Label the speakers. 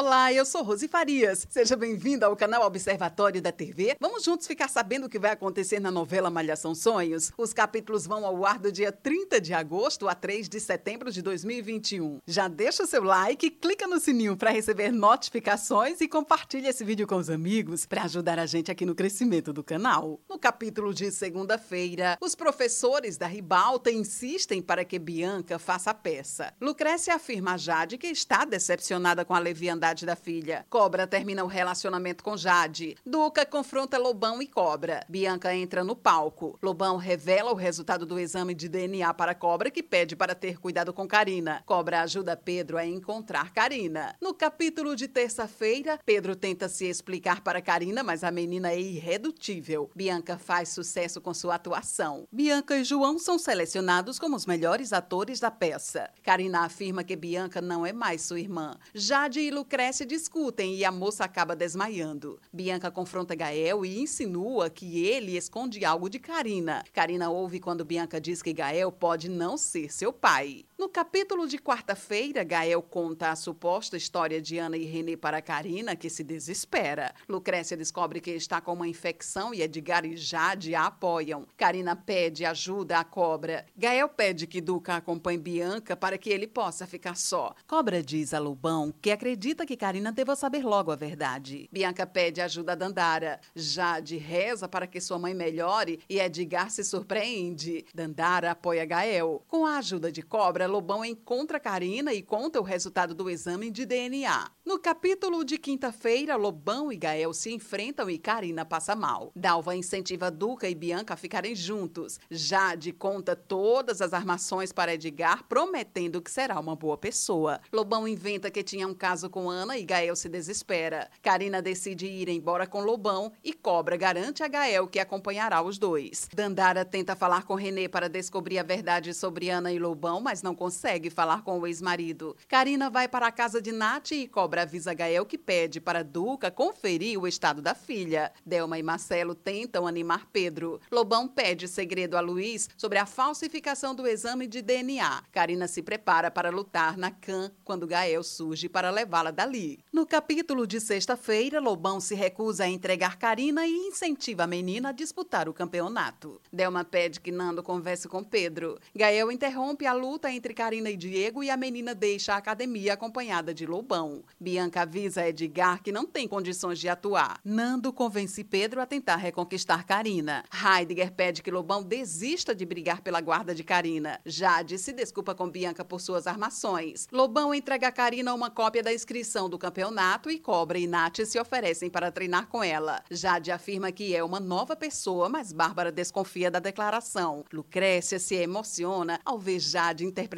Speaker 1: Olá, eu sou Rose Farias. Seja bem-vinda ao canal Observatório da TV. Vamos juntos ficar sabendo o que vai acontecer na novela Malhação Sonhos. Os capítulos vão ao ar do dia 30 de agosto a 3 de setembro de 2021. Já deixa o seu like, clica no sininho para receber notificações e compartilha esse vídeo com os amigos para ajudar a gente aqui no crescimento do canal. No capítulo de segunda-feira, os professores da Ribalta insistem para que Bianca faça a peça. Lucrécia afirma a Jade que está decepcionada com a leviandade da filha. Cobra termina o relacionamento com Jade. Duca confronta Lobão e Cobra. Bianca entra no palco. Lobão revela o resultado do exame de DNA para Cobra, que pede para ter cuidado com Karina. Cobra ajuda Pedro a encontrar Karina. No capítulo de terça-feira, Pedro tenta se explicar para Karina, mas a menina é irredutível. Bianca faz sucesso com sua atuação. Bianca e João são selecionados como os melhores atores da peça. Karina afirma que Bianca não é mais sua irmã. Jade e Lucas cresce discutem e a moça acaba desmaiando. Bianca confronta Gael e insinua que ele esconde algo de Karina. Karina ouve quando Bianca diz que Gael pode não ser seu pai. No capítulo de quarta-feira, Gael conta a suposta história de Ana e Renê para Karina, que se desespera. Lucrécia descobre que está com uma infecção e Edgar e Jade a apoiam. Karina pede ajuda à cobra. Gael pede que Duca acompanhe Bianca para que ele possa ficar só. Cobra diz a Lobão que acredita acredita que Karina deva saber logo a verdade. Bianca pede ajuda a Dandara. Jade reza para que sua mãe melhore e Edgar se surpreende. Dandara apoia Gael. Com a ajuda de Cobra, Lobão encontra Karina e conta o resultado do exame de DNA. No capítulo de quinta-feira, Lobão e Gael se enfrentam e Karina passa mal. Dalva incentiva Duca e Bianca a ficarem juntos. Jade conta todas as armações para Edgar, prometendo que será uma boa pessoa. Lobão inventa que tinha um caso com Ana e Gael se desespera. Karina decide ir embora com Lobão e Cobra garante a Gael que acompanhará os dois. Dandara tenta falar com Renê para descobrir a verdade sobre Ana e Lobão, mas não consegue falar com o ex-marido. Karina vai para a casa de Nath e Cobra avisa Gael que pede para Duca conferir o estado da filha. Delma e Marcelo tentam animar Pedro. Lobão pede segredo a Luiz sobre a falsificação do exame de DNA. Karina se prepara para lutar na CAN quando Gael surge para levá-la dali. No capítulo de sexta-feira, Lobão se recusa a entregar Karina e incentiva a menina a disputar o campeonato. Delma pede que Nando converse com Pedro. Gael interrompe a luta entre Karina e Diego e a menina deixa a academia acompanhada de Lobão. Bianca avisa Edgar que não tem condições de atuar. Nando convence Pedro a tentar reconquistar Karina. Heidegger pede que Lobão desista de brigar pela guarda de Karina. Jade se desculpa com Bianca por suas armações. Lobão entrega a Karina uma cópia da inscrição do campeonato e Cobra e Nath se oferecem para treinar com ela. Jade afirma que é uma nova pessoa, mas Bárbara desconfia da declaração. Lucrécia se emociona ao ver Jade interpretar